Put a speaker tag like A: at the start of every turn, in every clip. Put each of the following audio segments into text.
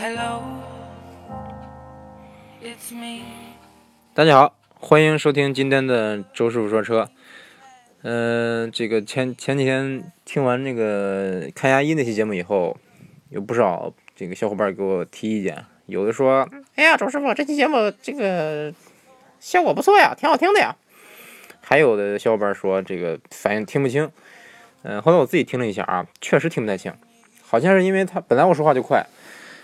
A: Hello, it's me.
B: 大家好，欢迎收听今天的周师傅说车。嗯、这个前前几天听完那个看牙医那期节目以后，有不少这个小伙伴给我提意见，有的说，哎呀，周师傅这期节目这个效果不错呀，挺好听的呀。还有的小伙伴说这个反应听不清。嗯、后来我自己听了一下啊，确实听不太清，好像是因为他本来我说话就快，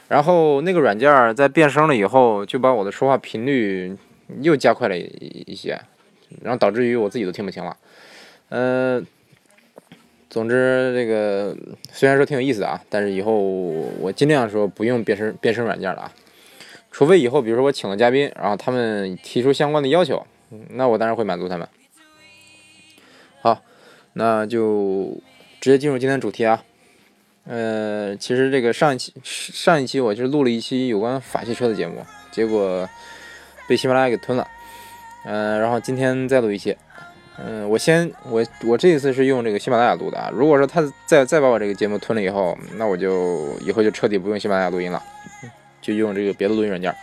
B: 然后那个软件在变声了以后，就把我的说话频率又加快了一些，然后导致于我自己都听不清了。嗯、总之这个虽然说挺有意思的啊，但是以后我尽量说不用变声变声软件了啊，除非以后比如说我请了嘉宾，然后他们提出相关的要求，那我当然会满足他们。好，那就直接进入今天主题啊。呃，其实这个上一期上一期我就录了一期有关法系车的节目，结果被喜马拉雅给吞了。嗯、然后今天再录一期。嗯、我先我我这一次是用这个喜马拉雅录的啊。如果说他再再把我这个节目吞了以后，那我就以后就彻底不用喜马拉雅录音了，就用这个别的录音软件。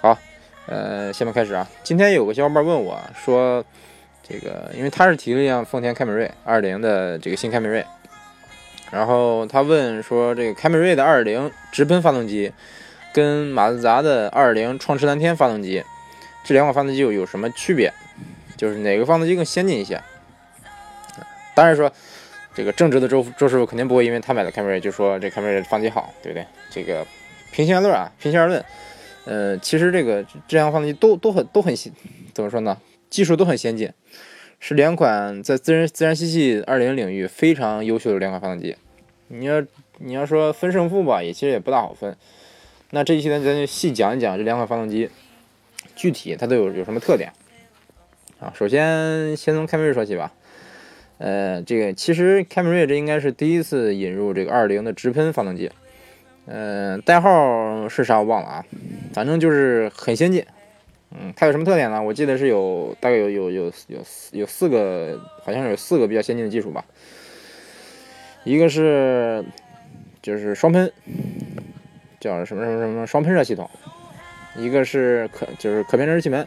B: 好，呃，下面开始啊。今天有个小伙伴问我说，这个因为他是提了一辆丰田凯美瑞2.0的这个新凯美瑞，然后他问说，这个凯美瑞的2.0直喷发动机跟马自达的2.0创驰蓝天发动机这两款发动机有有什么区别？就是哪个发动机更先进一些？当然说，这个正直的周周师傅肯定不会因为他买的凯美瑞就说这凯美瑞的发动机好，对不对？这个平心而论啊，平心而论，呃，其实这个这两款发动机都都很都很，怎么说呢？技术都很先进，是两款在自然自然吸气二零领域非常优秀的两款发动机。你要你要说分胜负吧，也其实也不大好分。那这一期呢，咱就细讲一讲这两款发动机具体它都有有什么特点啊。首先先从凯美瑞说起吧。呃，这个其实凯美瑞这应该是第一次引入这个二零的直喷发动机。嗯、代号是啥我忘了啊，反正就是很先进。嗯，它有什么特点呢？我记得是有大概有有有有有四个，好像是有四个比较先进的技术吧。一个是就是双喷，叫什么什么什么双喷射系统；一个是可就是可变热气门；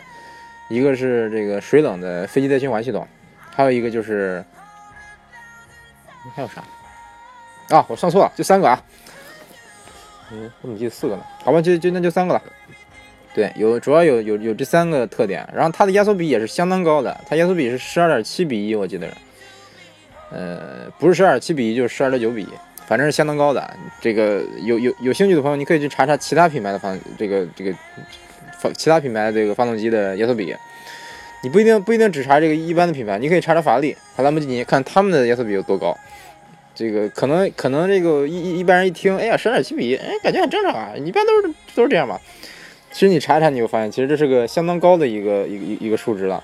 B: 一个是这个水冷的飞机带循环系统；还有一个就是还有啥？啊，我算错了，就三个啊。嗯，我怎么记得四个呢？好吧，就就那就三个了。对，有主要有有有这三个特点，然后它的压缩比也是相当高的，它压缩比是十二点七比一，我记得是，呃，不是十二点七比一，就是十二点九比一，反正是相当高的。这个有有有兴趣的朋友，你可以去查查其他品牌的发这个这个发其他品牌的这个发动机的压缩比，你不一定不一定只查这个一般的品牌，你可以查查法拉利、和兰博基尼，看他们的压缩比有多高。这个可能可能这个一一一般人一听，哎呀，十二点七比一，哎，感觉很正常啊，一般都是都是这样吧。其实你查一查，你会发现，其实这是个相当高的一个一一一个数值了。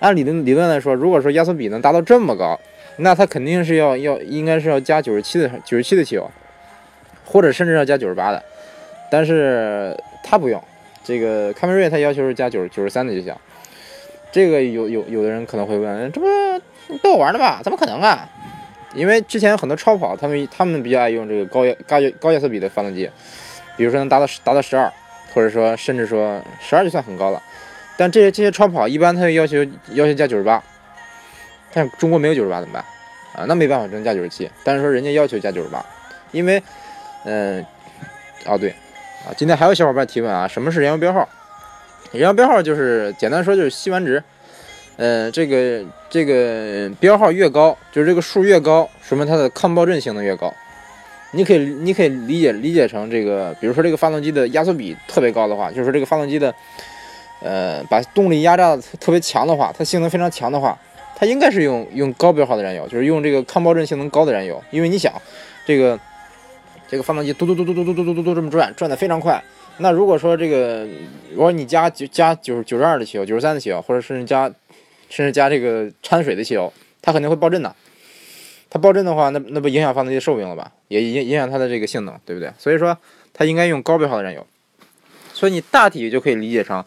B: 按理论理论来说，如果说压缩比能达到这么高，那它肯定是要要应该是要加九十七的九十七的汽油，或者甚至要加九十八的。但是它不用，这个凯美瑞它要求是加九九十三的就行。这个有有有的人可能会问，这不逗我玩的吧？怎么可能啊？因为之前很多超跑，他们他们比较爱用这个高压高压高压缩比的发动机，比如说能达到达到十二。或者说，甚至说十二就算很高了，但这些这些超跑一般它要求要求加九十八，但中国没有九十八怎么办啊？那没办法，只能加九十七。但是说人家要求加九十八，因为，嗯、哦对，啊，今天还有小伙伴提问啊，什么是燃油标号？燃油标号就是简单说就是吸完值，呃，这个这个标号越高，就是这个数越高，说明它的抗爆震性能越高。你可以，你可以理解理解成这个，比如说这个发动机的压缩比特别高的话，就是说这个发动机的，呃，把动力压榨的特别强的话，它性能非常强的话，它应该是用用高标号的燃油，就是用这个抗爆震性能高的燃油。因为你想，这个这个发动机嘟嘟嘟嘟嘟嘟嘟嘟嘟嘟这么转，转的非常快。那如果说这个，如果你加九加九九十二的汽油、九十三的汽油，或者甚至加甚至加这个掺水的汽油，它肯定会爆震的。它爆震的话，那那不影响发动机寿命了吧？也影影响它的这个性能，对不对？所以说它应该用高标号的燃油。所以你大体就可以理解成，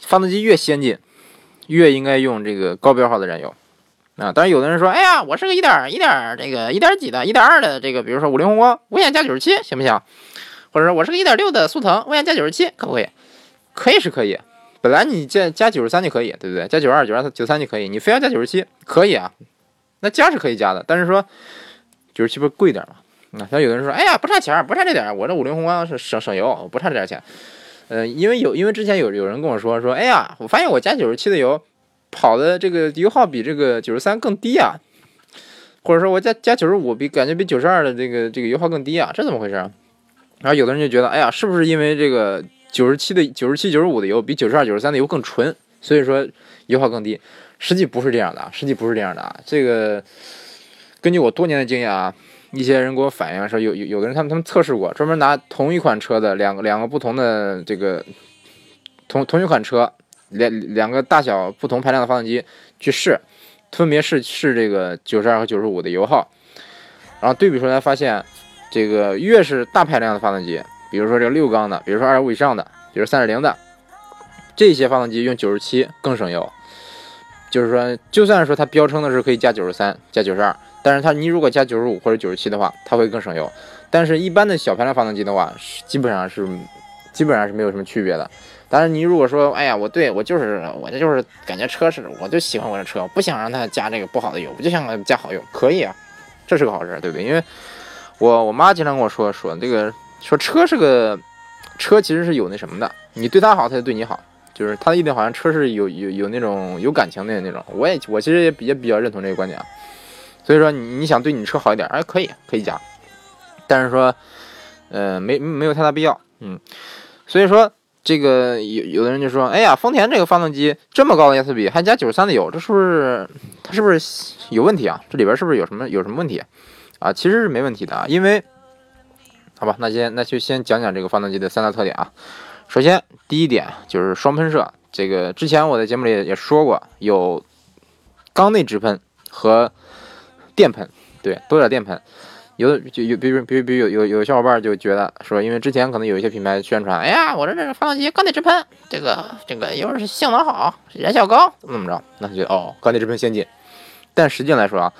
B: 发动机越先进，越应该用这个高标号的燃油。啊。当然，有的人说，哎呀，我是个一点一点这个一点几的、一点二的这个，比如说五菱宏光，我想加九十七，行不行？或者说我是个一点六的速腾，我想加九十七，可不可以？可以是可以。本来你加加九十三就可以，对不对？加九二、九二、九三就可以，你非要加九十七，可以啊。那加是可以加的，但是说九十七不是贵点吗？啊，像有的人说，哎呀，不差钱，不差这点，我这五菱宏光是省省油，不差这点钱。呃，因为有，因为之前有有人跟我说说，哎呀，我发现我加九十七的油跑的这个油耗比这个九十三更低啊，或者说我加加九十五比感觉比九十二的这个这个油耗更低啊，这怎么回事？然后有的人就觉得，哎呀，是不是因为这个？九十七的九十七九十五的油比九十二九十三的油更纯，所以说油耗更低。实际不是这样的啊，实际不是这样的啊。这个根据我多年的经验啊，一些人给我反映说，有有有的人他们他们测试过，专门拿同一款车的两个两个不同的这个同同一款车两两个大小不同排量的发动机去试，分别试试这个九十二和九十五的油耗，然后对比出来发现，这个越是大排量的发动机。比如说这个六缸的，比如说二点五以上的，比如三点零的，这些发动机用九十七更省油。就是说，就算说它标称的是可以加九十三、加九十二，但是它你如果加九十五或者九十七的话，它会更省油。但是，一般的小排量发动机的话，基本上是基本上是没有什么区别的。当然，你如果说，哎呀，我对我就是我这就是感觉车是，我就喜欢我这车，我不想让它加这个不好的油，我就想加好油，可以啊，这是个好事，对不对？因为我我妈经常跟我说说这个。说车是个车，其实是有那什么的，你对它好，它就对你好，就是他的意思，好像车是有有有那种有感情的那种。我也我其实也比也比较认同这个观点啊。所以说你你想对你车好一点，哎，可以可以加，但是说，呃，没没有太大必要，嗯。所以说这个有有的人就说，哎呀，丰田这个发动机这么高的压缩比，还加九十三的油，这是不是它是不是有问题啊？这里边是不是有什么有什么问题啊？其实是没问题的啊，因为。好吧，那先那就先讲讲这个发动机的三大特点啊。首先，第一点就是双喷射。这个之前我在节目里也说过，有缸内直喷和电喷，对，多点电喷。有的就有，比如比如比如有有有小伙伴就觉得说，因为之前可能有一些品牌宣传，哎呀，我这这发动机缸内直喷，这个这个又是性能好，燃效高，怎么怎么着？那他觉得哦，缸内直喷先进。但实际来说啊，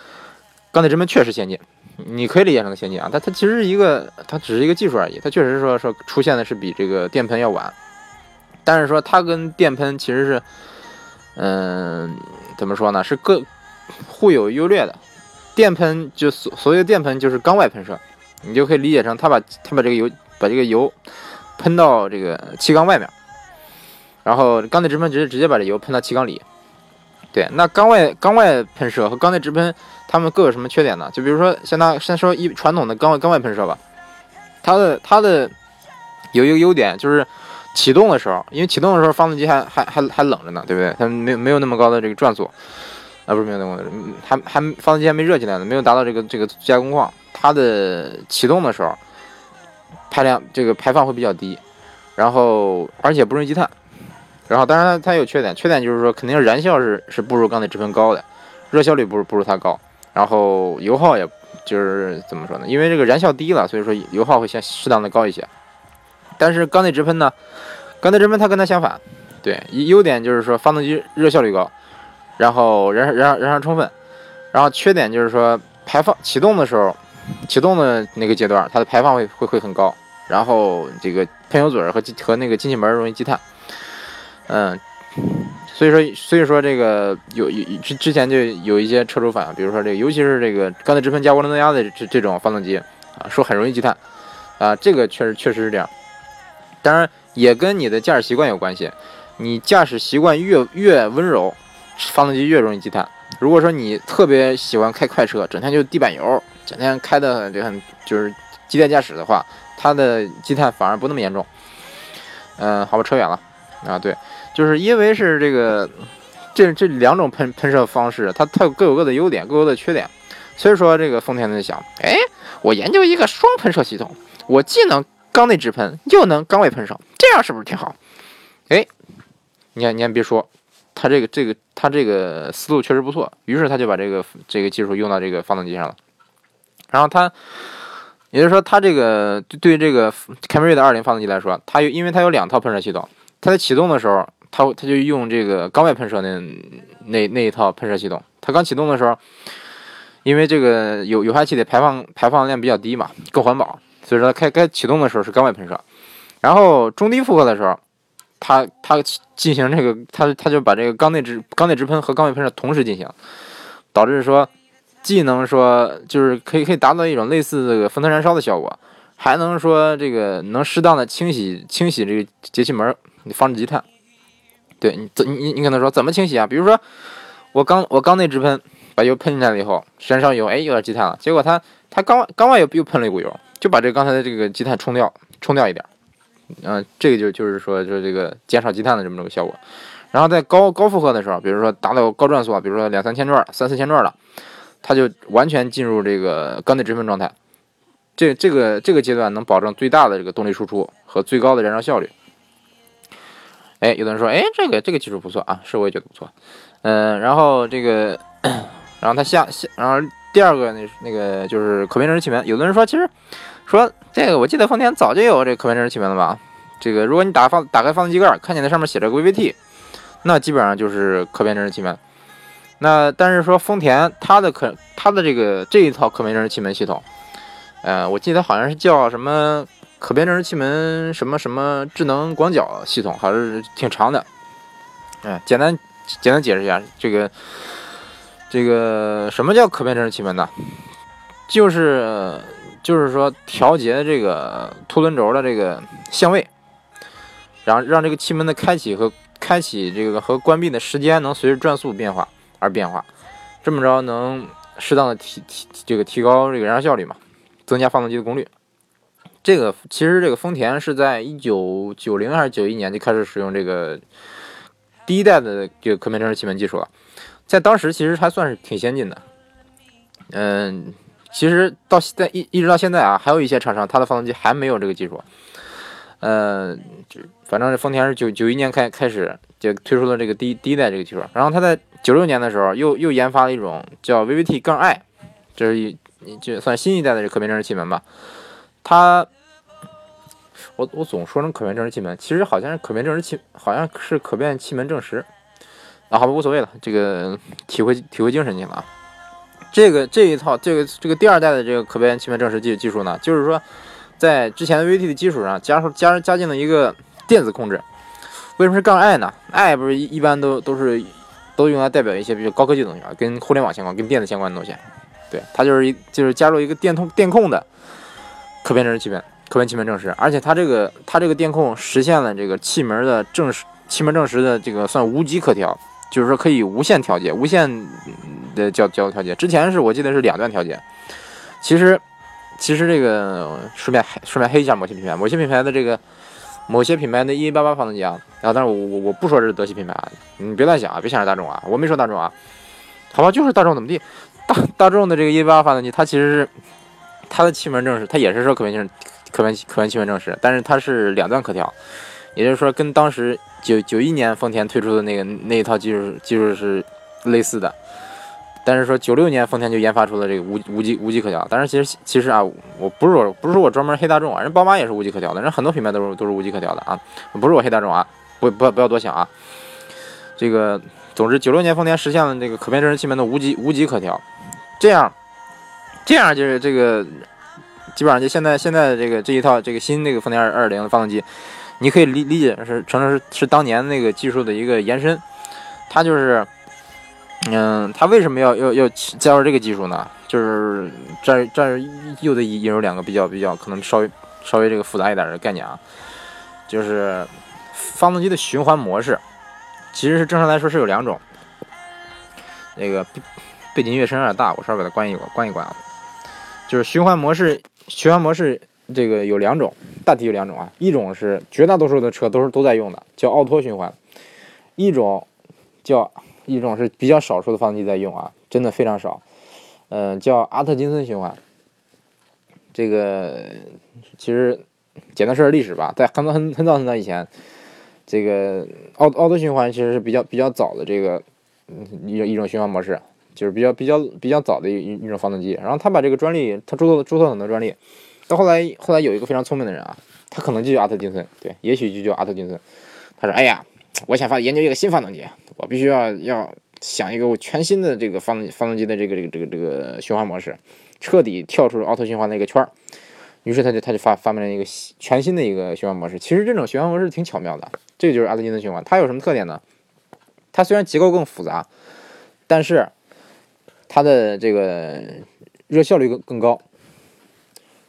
B: 缸内直喷确实先进。你可以理解成先进啊，它它其实是一个，它只是一个技术而已。它确实说说出现的是比这个电喷要晚，但是说它跟电喷其实是，嗯，怎么说呢？是各互有优劣的。电喷就所所谓的电喷就是缸外喷射，你就可以理解成它把它把这个油把这个油喷到这个气缸外面，然后缸内直喷直接直接把这油喷到气缸里。对，那缸外缸外喷射和缸内直喷。它们各有什么缺点呢？就比如说，像它先说一传统的缸外缸外喷射吧，它的它的有一个优点就是启动的时候，因为启动的时候发动机还还还还冷着呢，对不对？它没有没有那么高的这个转速啊，不是没有那么高，还还发动机还没热起来呢，没有达到这个这个加工况，它的启动的时候排量这个排放会比较低，然后而且不容易积碳，然后当然它它有缺点，缺点就是说肯定燃效是是不如缸内直喷高的，热效率不如不如它高。然后油耗也就是怎么说呢？因为这个燃效低了，所以说油耗会相适当的高一些。但是缸内直喷呢，缸内直喷它跟它相反，对，优点就是说发动机热效率高，然后燃燃燃烧充分。然后缺点就是说排放启动的时候，启动的那个阶段，它的排放会会会很高，然后这个喷油嘴和和那个进气门容易积碳，嗯。所以说，所以说这个有有之之前就有一些车主反映，比如说这个，尤其是这个缸内直喷加涡轮增压的这这种发动机啊，说很容易积碳啊，这个确实确实是这样。当然也跟你的驾驶习惯有关系，你驾驶习惯越越温柔，发动机越容易积碳。如果说你特别喜欢开快车，整天就地板油，整天开的就很就是激烈驾驶的话，它的积碳反而不那么严重。嗯，好吧，扯远了啊，对。就是因为是这个，这这两种喷喷射方式，它它各有各的优点，各有各的缺点。所以说，这个丰田在想，哎，我研究一个双喷射系统，我既能缸内直喷，又能缸外喷射，这样是不是挺好？哎，你看，你还别说，他这个这个他这个思路确实不错。于是他就把这个这个技术用到这个发动机上了。然后他，也就是说，他这个对这个凯美瑞的二零发动机来说，它有因为它有两套喷射系统，它在启动的时候。它它就用这个缸外喷射那那那一套喷射系统，它刚启动的时候，因为这个有有害气体排放排放量比较低嘛，更环保，所以说开该启动的时候是缸外喷射。然后中低负荷的时候，它它进行这个，它它就把这个缸内直缸内直喷和缸外喷射同时进行，导致说既能说就是可以可以达到一种类似这个风腾燃烧的效果，还能说这个能适当的清洗清洗这个节气门，防止积碳。对你怎你你可能说怎么清洗啊？比如说我缸我缸内直喷，把油喷进来了以后，燃烧油，哎有点积碳了，结果它它缸缸外又又喷了一股油，就把这刚才的这个积碳冲掉冲掉一点。嗯，这个就就是说，就是这个减少积碳的这么个效果。然后在高高负荷的时候，比如说达到高转速啊，比如说两三千转、三四千转了，它就完全进入这个缸内直喷状态。这这个这个阶段能保证最大的这个动力输出和最高的燃烧效率。哎，有的人说，哎，这个这个技术不错啊，是我也觉得不错。嗯，然后这个，然后它下下，然后第二个那那个就是可变正时气门。有的人说，其实。说这个，我记得丰田早就有这可变正时气门了吧？这个，如果你打放打开发动机盖，看见那上面写着 VVT，那基本上就是可变正时气门。那但是说丰田它的可它的这个这一套可变正时气门系统，呃，我记得好像是叫什么可变正时气门什么什么智能广角系统，还是挺长的。嗯，简单简单解释一下，这个这个什么叫可变正时气门呢？就是。就是说，调节这个凸轮轴的这个相位，然后让这个气门的开启和开启这个和关闭的时间能随着转速变化而变化，这么着能适当的提提这个提高这个燃烧效率嘛，增加发动机的功率。这个其实这个丰田是在一九九零还是九一年就开始使用这个第一代的这个可变正时气门技术了，在当时其实还算是挺先进的，嗯。其实到现在一一直到现在啊，还有一些厂商，它的发动机还没有这个技术。嗯，就，反正这丰田是九九一年开开始就推出了这个第第一代这个技术，然后它在九六年的时候又又研发了一种叫 VVT 杠 I，这是一就算新一代的这可变正时气门吧。它，我我总说成可变正时气门，其实好像是可变正时气，好像是可变气门正时。啊，好吧，无所谓了，这个体会体会精神去了啊。这个这一套这个这个第二代的这个可变气门正时技技术呢，就是说，在之前的 VT 的基础上加加加进了一个电子控制。为什么是杠 I 呢？I 不是一般都都是都用来代表一些比较高科技的东西啊，跟互联网相关、跟电子相关的东西。对，它就是一就是加入一个电通电控的可变正时气门，可变气门正时，而且它这个它这个电控实现了这个气门的正时气门正时的这个算无极可调，就是说可以无限调节，无限。的交交调节，之前是我记得是两段调节。其实，其实这个顺便顺便黑一下某些品牌，某些品牌的这个某些品牌的 EA88 发动机啊，然后但是我我我不说这是德系品牌啊，你别乱想啊，别想着大众啊，我没说大众啊，好吧，就是大众怎么地，大大众的这个 EA88 发动机，它其实是它的气门正时，它也是说可变性可变可变气门正时，但是它是两段可调，也就是说跟当时九九一年丰田推出的那个那一套技术技术是类似的。但是说九六年丰田就研发出了这个无无极无极可调，但是其实其实啊，我不是说不是说我专门黑大众啊，人宝马也是无极可调的，人很多品牌都是都是无极可调的啊，不是我黑大众啊，不不不要多想啊。这个总之九六年丰田实现了这个可变正时气门的无极无极可调，这样这样就是这个基本上就现在现在这个这一套这个新那个丰田二二零的发动机，你可以理理解是成是是当年那个技术的一个延伸，它就是。嗯，它为什么要要要加入这个技术呢？就是这这又得引入两个比较比较可能稍微稍微这个复杂一点的概念啊，就是发动机的循环模式，其实是正常来说是有两种。那个背景音乐声有点大，我稍微把它关一关关一关啊。就是循环模式，循环模式这个有两种，大体有两种啊，一种是绝大多数的车都是都在用的，叫奥托循环，一种叫。一种是比较少数的发动机在用啊，真的非常少。嗯，叫阿特金森循环。这个其实简单说说历史吧，在很早很很早很早以前，这个奥奥托循环其实是比较比较早的这个一一种循环模式，就是比较比较比较早的一一种发动机。然后他把这个专利，他注册注册很多专利。到后来后来有一个非常聪明的人啊，他可能就叫阿特金森，对，也许就叫阿特金森。他说：“哎呀。”我想发研究一个新发动机，我必须要要想一个我全新的这个发动发动机的这个这个这个这个循环模式，彻底跳出奥拓循环的一个圈儿。于是他就他就发发明了一个全新的一个循环模式。其实这种循环模式挺巧妙的，这个就是阿特金森循环。它有什么特点呢？它虽然结构更复杂，但是它的这个热效率更更高。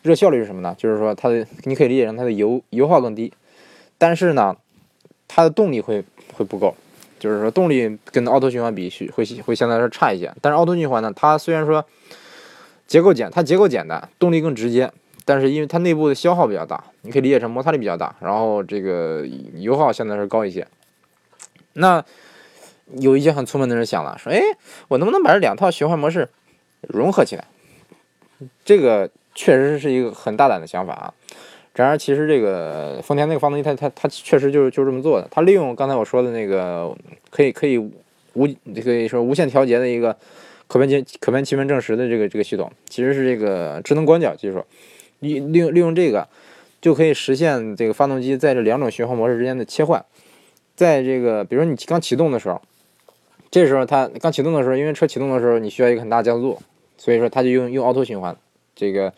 B: 热效率是什么呢？就是说它的你可以理解成它的油油耗更低，但是呢，它的动力会会不够。就是说动力跟奥拓循环比会会相对来说差一些。但是奥拓循环呢，它虽然说结构简，它结构简单，动力更直接。但是因为它内部的消耗比较大，你可以理解成摩擦力比较大，然后这个油耗相对来说高一些。那有一些很聪明的人想了，说：“哎，我能不能把这两套循环模式融合起来？”这个确实是一个很大胆的想法啊。然而，其实这个丰田那个发动机，它它它确实就是就这么做的。它利用刚才我说的那个可以可以无可以说无限调节的一个可变气可变气门正时的这个这个系统，其实是这个智能广角技术。利利用利用这个，就可以实现这个发动机在这两种循环模式之间的切换。在这个，比如说你刚启动的时候，这时候它刚启动的时候，因为车启动的时候你需要一个很大加速，所以说它就用用凹凸循环。这个，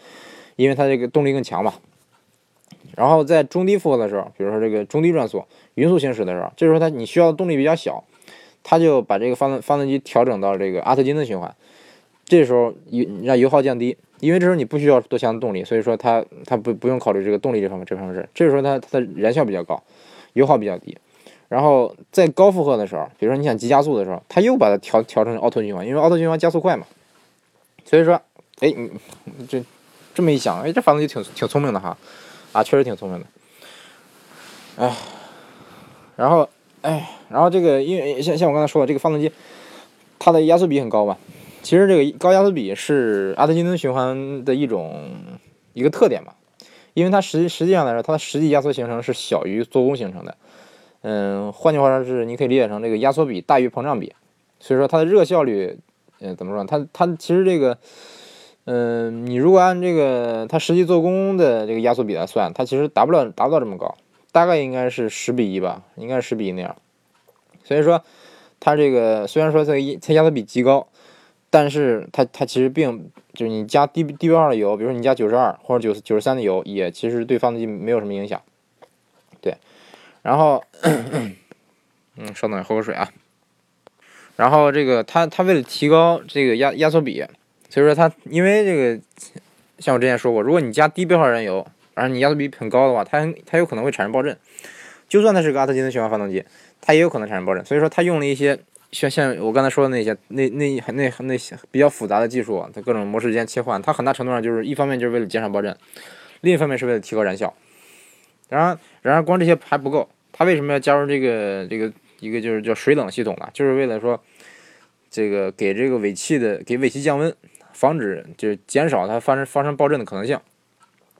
B: 因为它这个动力更强嘛。然后在中低负荷的时候，比如说这个中低转速、匀速行驶的时候，这时候它你需要动力比较小，它就把这个发动发动机调整到这个阿特金的循环。这时候油让油耗降低。因为这时候你不需要多强的动力，所以说它它不不用考虑这个动力这方面这方面事。这时候它它的燃效比较高，油耗比较低。然后在高负荷的时候，比如说你想急加速的时候，它又把它调调成奥拓循环，因为奥拓循环加速快嘛。所以说，哎，你这这么一想，哎，这发动机挺挺聪明的哈，啊，确实挺聪明的。哎，然后哎，然后这个因为像像我刚才说的，这个发动机它的压缩比很高吧。其实这个高压缩比是阿特金森循环的一种一个特点嘛，因为它实实际上来说，它的实际压缩形成是小于做工形成的。嗯，换句话说是，你可以理解成这个压缩比大于膨胀比，所以说它的热效率，嗯，怎么说？它它其实这个，嗯，你如果按这个它实际做工的这个压缩比来算，它其实达不了达不到这么高，大概应该是十比一吧，应该是十比一那样。所以说，它这个虽然说它它压缩比极高。但是它它其实并就是你加低低标号的油，比如说你加九十二或者九九十三的油，也其实对发动机没有什么影响。对，然后，嗯，稍等，喝口水啊。然后这个它它为了提高这个压压缩比，所以说它因为这个像我之前说过，如果你加低标号燃油，而你压缩比很高的话，它它有可能会产生爆震。就算它是个阿特金森循环发动机，它也有可能产生爆震。所以说它用了一些。像像我刚才说的那些那那那那些比较复杂的技术，它各种模式之间切换，它很大程度上就是一方面就是为了减少爆震，另一方面是为了提高燃效。然而，然而光这些还不够，它为什么要加入这个这个一个就是叫水冷系统呢？就是为了说这个给这个尾气的给尾气降温，防止就是减少它发生发生爆震的可能性。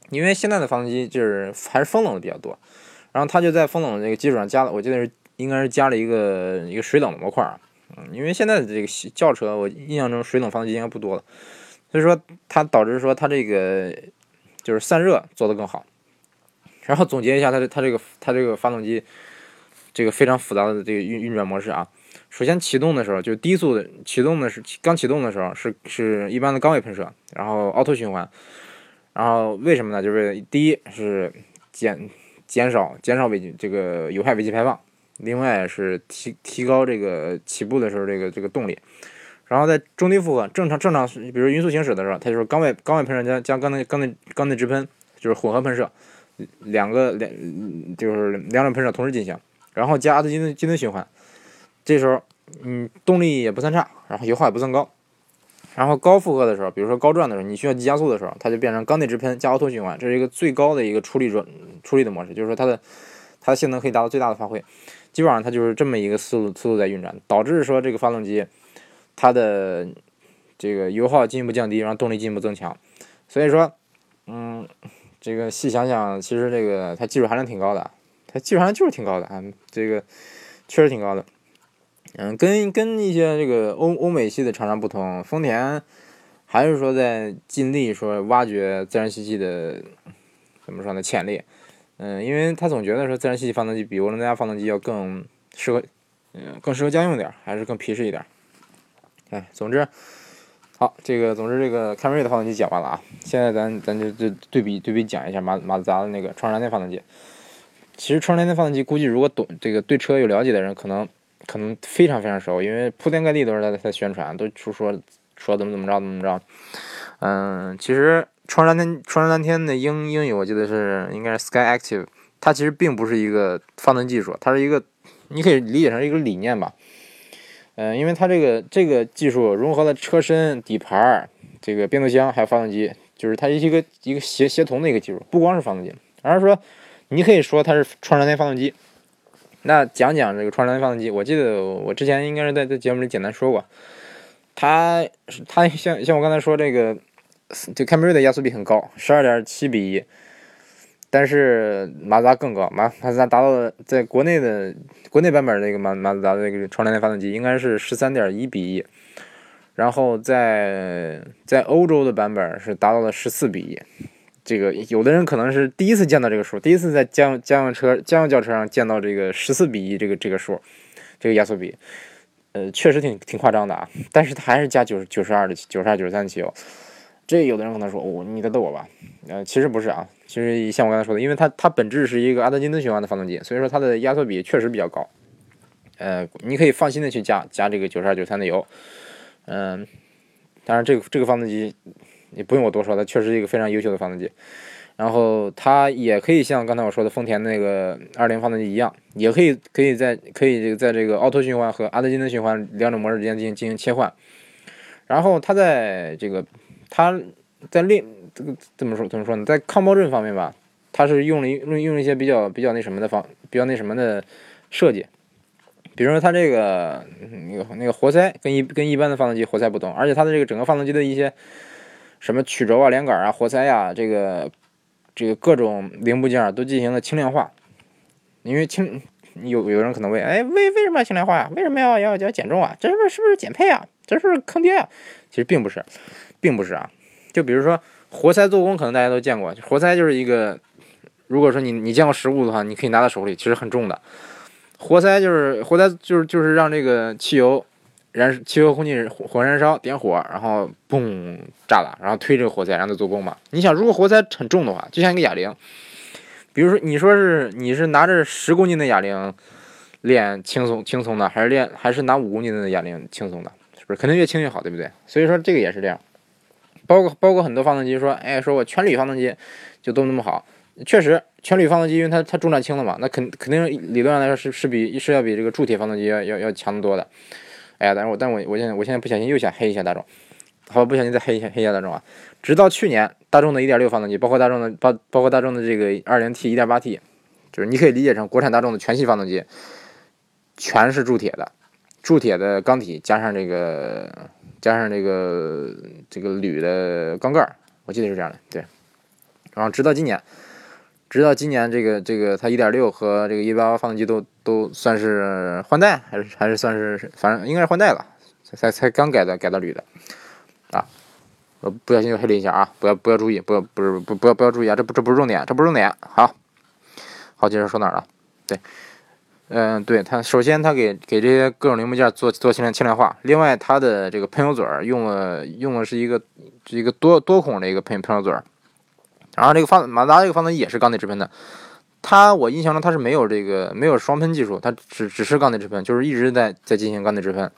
B: 因为现在的发动机就是还是风冷的比较多，然后它就在风冷的这个基础上加了，我记得是应该是加了一个一个水冷的模块啊。嗯，因为现在的这个轿车，我印象中水冷发动机应该不多了，所以说它导致说它这个就是散热做得更好。然后总结一下，它的它这个它这个发动机这个非常复杂的这个运运转模式啊。首先启动的时候就低速的启动的是刚启动的时候是是一般的缸位喷射，然后奥拓循环。然后为什么呢？就是第一是减减少减少尾气这个有害尾气排放。另外是提提高这个起步的时候这个这个动力，然后在中低负荷正常正常，比如匀速行驶的时候，它就是缸外缸外喷射加加缸内缸内缸内直喷，就是混合喷射，两个两就是两种喷射同时进行，然后加阿特金金森循环，这时候嗯动力也不算差，然后油耗也不算高，然后高负荷的时候，比如说高转的时候，你需要急加速的时候，它就变成缸内直喷加凹凸循环，这是一个最高的一个出力转出力的模式，就是说它的它的性能可以达到最大的发挥。基本上它就是这么一个思路思路在运转，导致说这个发动机它的这个油耗进一步降低，然后动力进一步增强。所以说，嗯，这个细想想，其实这个它技术含量挺高的，它技术含量就是挺高的啊，这个确实挺高的。嗯，跟跟一些这个欧欧美系的厂商不同，丰田还是说在尽力说挖掘自然吸气的怎么说呢潜力。嗯，因为他总觉得说自然吸气发动机比涡轮增压发动机要更适合，嗯，更适合家用点，还是更皮实一点。哎，总之，好，这个总之这个凯美瑞的发动机讲完了啊。现在咱咱就就对比对比讲一下马马自达的那个创山天发动机。其实创山天发动机，估计如果懂这个对车有了解的人，可能可能非常非常熟，因为铺天盖地都是在在宣传，都说说说怎么怎么着怎么着。嗯，其实创山天创山天的英英语我记得是应该是 Sky Active，它其实并不是一个发动技术，它是一个你可以理解成一个理念吧。嗯，因为它这个这个技术融合了车身、底盘、这个变速箱还有发动机，就是它一个一个协协同的一个技术，不光是发动机，而是说你可以说它是创山天发动机。那讲讲这个创山天发动机，我记得我之前应该是在在节目里简单说过，它它像像我刚才说这个，这凯美瑞的压缩比很高，十二点七比一。但是马自达更高，马马自达达到了在国内的国内版本那个马马自达的那个创山天发动机应该是十三点一比一，然后在在欧洲的版本是达到了十四比一。这个有的人可能是第一次见到这个数，第一次在家用家用车家用轿车上见到这个十四比一这个这个数，这个压缩比，呃，确实挺挺夸张的啊。但是它还是加九十九十二的九十二九十三汽油。这有的人可能说，哦，你在逗我吧？呃，其实不是啊，其实像我刚才说的，因为它它本质是一个阿德金顿循环的发动机，所以说它的压缩比确实比较高。呃，你可以放心的去加加这个九十二九三的油。嗯，当然这个这个发动机也不用我多说，它确实是一个非常优秀的发动机。然后它也可以像刚才我说的丰田那个二零发动机一样，也可以可以在可以在这个奥托循环和阿德金顿循环两种模式之间进行进行切换。然后它在这个它在另这个怎么说怎么说呢？在抗爆震方面吧，它是用了用用了一些比较比较那什么的方比较那什么的设计，比如说它这个那个那个活塞跟一跟一般的发动机活塞不同，而且它的这个整个发动机的一些什么曲轴啊、连杆啊、活塞呀，这个这个各种零部件都进行了轻量化。因为轻有有人可能问，哎，为为什么要轻量化呀？为什么要要要减重啊？这是不是是不是减配啊？这是不是坑爹啊？其实并不是。并不是啊，就比如说活塞做工，可能大家都见过。活塞就是一个，如果说你你见过实物的话，你可以拿到手里，其实很重的。活塞就是活塞就是就是让这个汽油燃汽油空气火燃烧点火，然后嘣炸了，然后推这个活塞让它做工嘛。你想，如果活塞很重的话，就像一个哑铃，比如说你说是你是拿着十公斤的哑铃练轻松轻松的，还是练还是拿五公斤的哑铃轻松的？是不是肯定越轻越好，对不对？所以说这个也是这样。包括包括很多发动机说，哎，说我全铝发动机就都那么好，确实全铝发动机因为它它重量轻了嘛，那肯肯定理论上来说是是比是要比这个铸铁发动机要要要强得多的。哎呀，但是我但我我现在我现在不小心又想黑一下大众，好不小心再黑一下黑一下大众啊！直到去年，大众的一点六发动机，包括大众的包包括大众的这个二零 T、一点八 T，就是你可以理解成国产大众的全系发动机，全是铸铁的，铸铁的缸体加上这个。加上这个这个铝的缸盖我记得是这样的，对。然后直到今年，直到今年这个这个它1.6和这个1.8发动机都都算是换代，还是还是算是反正应该是换代了，才才刚改的改到铝的啊。我不小心又黑了一下啊，不要不要注意，不要不是不不要不要注意啊，这不这不是重点，这不是重点。好，好，接着说哪儿了？对。嗯，对它，首先它给给这些各种零部件做做轻量轻量化，另外它的这个喷油嘴儿用了用的是一个一个多多孔的一个喷喷油嘴儿，然后这个发马自达这个发动机也是缸内直喷的，它我印象中它是没有这个没有双喷技术，它只只是缸内直喷，就是一直在在进行缸内直喷，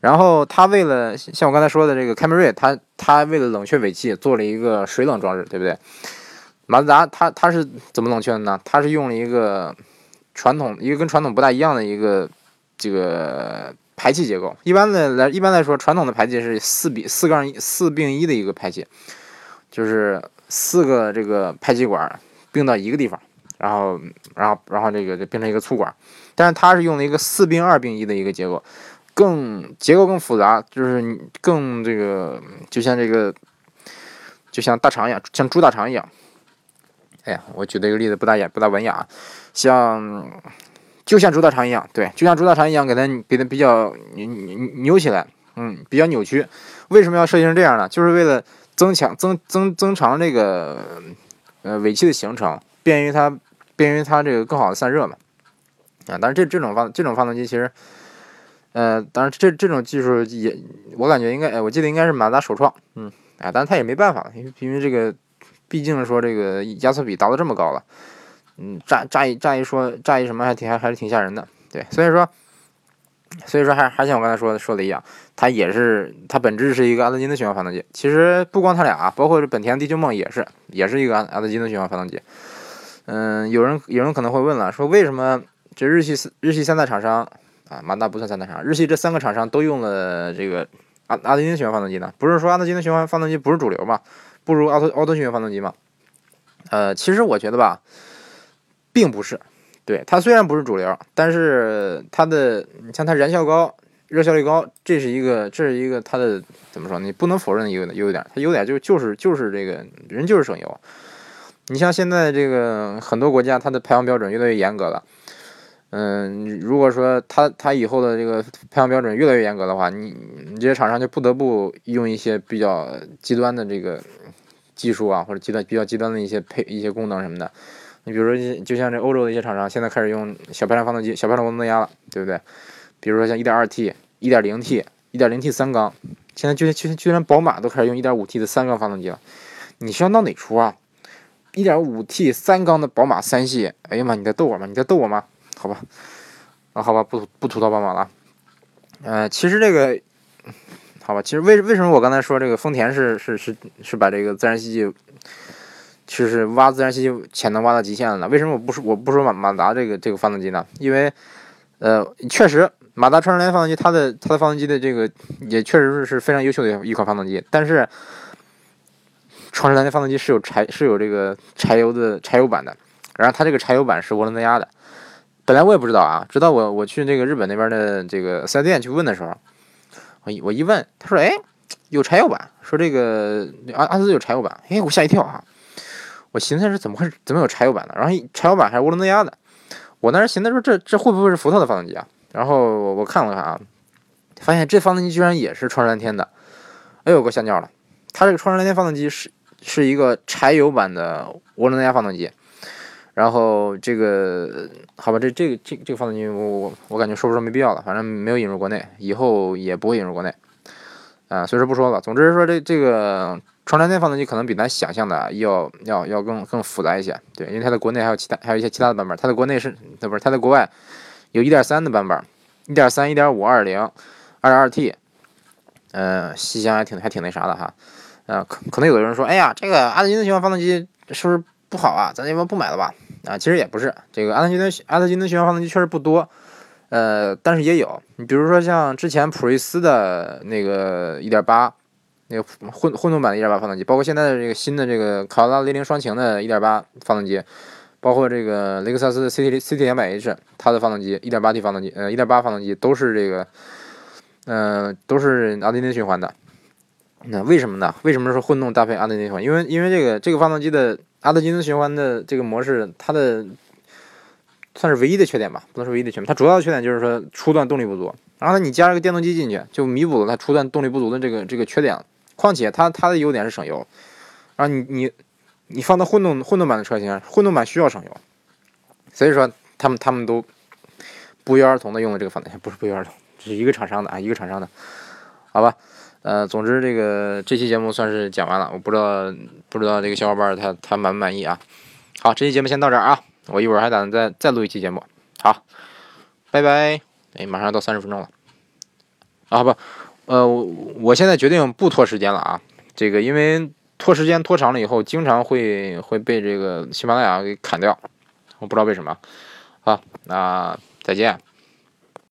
B: 然后它为了像我刚才说的这个凯美瑞，它它为了冷却尾气做了一个水冷装置，对不对？马自达它它是怎么冷却的呢？它是用了一个。传统一个跟传统不大一样的一个这个排气结构，一般的来一般来说，传统的排气是四比四杠四并一的一个排气，就是四个这个排气管并到一个地方，然后然后然后这个就变成一个粗管，但是它是用了一个四并二并一的一个结构，更结构更复杂，就是更这个就像这个就像大肠一样，像猪大肠一样。哎呀，我举的一个例子不大雅不大文雅。像，就像猪大肠一样，对，就像猪大肠一样，给它给它比较扭扭起来，嗯，比较扭曲。为什么要设计成这样呢？就是为了增强增增增长这个呃尾气的形成，便于它便于它这个更好的散热嘛。啊，但是这这种发这种发动机其实，呃，当然这这种技术也，我感觉应该，哎，我记得应该是马自达首创，嗯，哎，但是它也没办法，因为因为这个，毕竟说这个压缩比达到这么高了，嗯，乍乍一乍一说乍一什么还挺还还是挺吓人的，对，所以说，所以说还还像我刚才说的说的一样，它也是它本质是一个阿特金的循环发动机，其实不光它俩，包括这本田地球梦也是也是一个阿阿特金的循环发动机，嗯，有人有人可能会问了，说为什么这日系日系三大厂商？啊，马达不算三大厂，日系这三个厂商都用了这个阿阿特金循环发动机呢。不是说阿特金的循环发动机不是主流嘛？不如奥特奥特循环发动机嘛？呃，其实我觉得吧，并不是。对它虽然不是主流，但是它的你像它燃效高、热效率高，这是一个这是一个它的怎么说？你不能否认的优优点。它优点就就是就是这个人就是省油。你像现在这个很多国家，它的排放标准越来越严格了。嗯，如果说它它以后的这个排放标准越来越严格的话，你你这些厂商就不得不用一些比较极端的这个技术啊，或者极端比较极端的一些配一些功能什么的。你比如说，就像这欧洲的一些厂商，现在开始用小排量发动机、小排量涡轮增压了，对不对？比如说像 1.2T、1.0T、1.0T 三缸，现在就就居然宝马都开始用 1.5T 的三缸发动机了。你是要闹哪出啊？1.5T 三缸的宝马三系，哎呀妈，你在逗我吗？你在逗我吗？好吧，啊，好吧，不不吐槽宝马了。呃，其实这个，好吧，其实为为什么我刚才说这个丰田是是是是把这个自然吸气，其实是挖自然吸气潜能挖到极限了呢？为什么我不说我不说马马达这个这个发动机呢？因为，呃，确实马达创世联发动机它的它的发动机的这个也确实是是非常优秀的一款发动机，但是创世蓝的发动机是有柴是有这个柴油的柴油版的，然后它这个柴油版是涡轮增压的。本来我也不知道啊，直到我我去那个日本那边的这个四 S 店去问的时候，我我一问，他说：“哎，有柴油版，说这个阿阿斯有柴油版。”哎，我吓一跳啊！我寻思是怎么会怎么有柴油版的？然后柴油版还是涡轮增压的。我当时寻思说这这会不会是福特的发动机啊？然后我我看了看啊，发现这发动机居然也是创世蓝天的。哎呦，给我吓尿了！它这个创世蓝天发动机是是一个柴油版的涡轮增压发动机。然后这个好吧，这这个这这个发动机我我我感觉说不说没必要了，反正没有引入国内，以后也不会引入国内，啊，所以说不说了。总之说这这个创蓝天发动机可能比咱想象的要要要更更复杂一些，对，因为它在国内还有其他还有一些其他的版本，它在国内是它不是它在国外有一点三的版本，一点三、一点五、二零、二二 T，嗯，细想还挺还挺那啥的哈，啊，可可能有的人说，哎呀，这个阿特金的循环发动机是不是不好啊？咱要不不买了吧？啊，其实也不是，这个阿特金的阿特金的循环发动机确实不多，呃，但是也有。你比如说像之前普锐斯的那个1.8，那个混混动版的1.8发动机，包括现在的这个新的这个卡罗拉雷凌双擎的1.8发动机，包括这个雷克萨斯的 CT CT 200H 它的发动机 1.8T 发动机，呃，1.8发动机都是这个，呃，都是阿特金循环的。那为什么呢？为什么说混动搭配阿特金循环？因为因为这个这个发动机的。阿特金斯循环的这个模式，它的算是唯一的缺点吧，不能说唯一的缺点。它主要的缺点就是说初段动力不足，然后你加了个电动机进去，就弥补了它初段动力不足的这个这个缺点。况且它它的优点是省油，然后你你你放到混动混动版的车型，混动版需要省油，所以说他们他们都不约而同的用了这个发动机，不是不约而同，这是一个厂商的啊，一个厂商的，好吧。呃，总之这个这期节目算是讲完了，我不知道不知道这个小伙伴他他满不满意啊？好，这期节目先到这儿啊，我一会儿还打算再再录一期节目。好，拜拜。哎，马上到三十分钟了。啊不，呃，我现在决定不拖时间了啊，这个因为拖时间拖长了以后，经常会会被这个喜马拉雅给砍掉，我不知道为什么。好，那再见。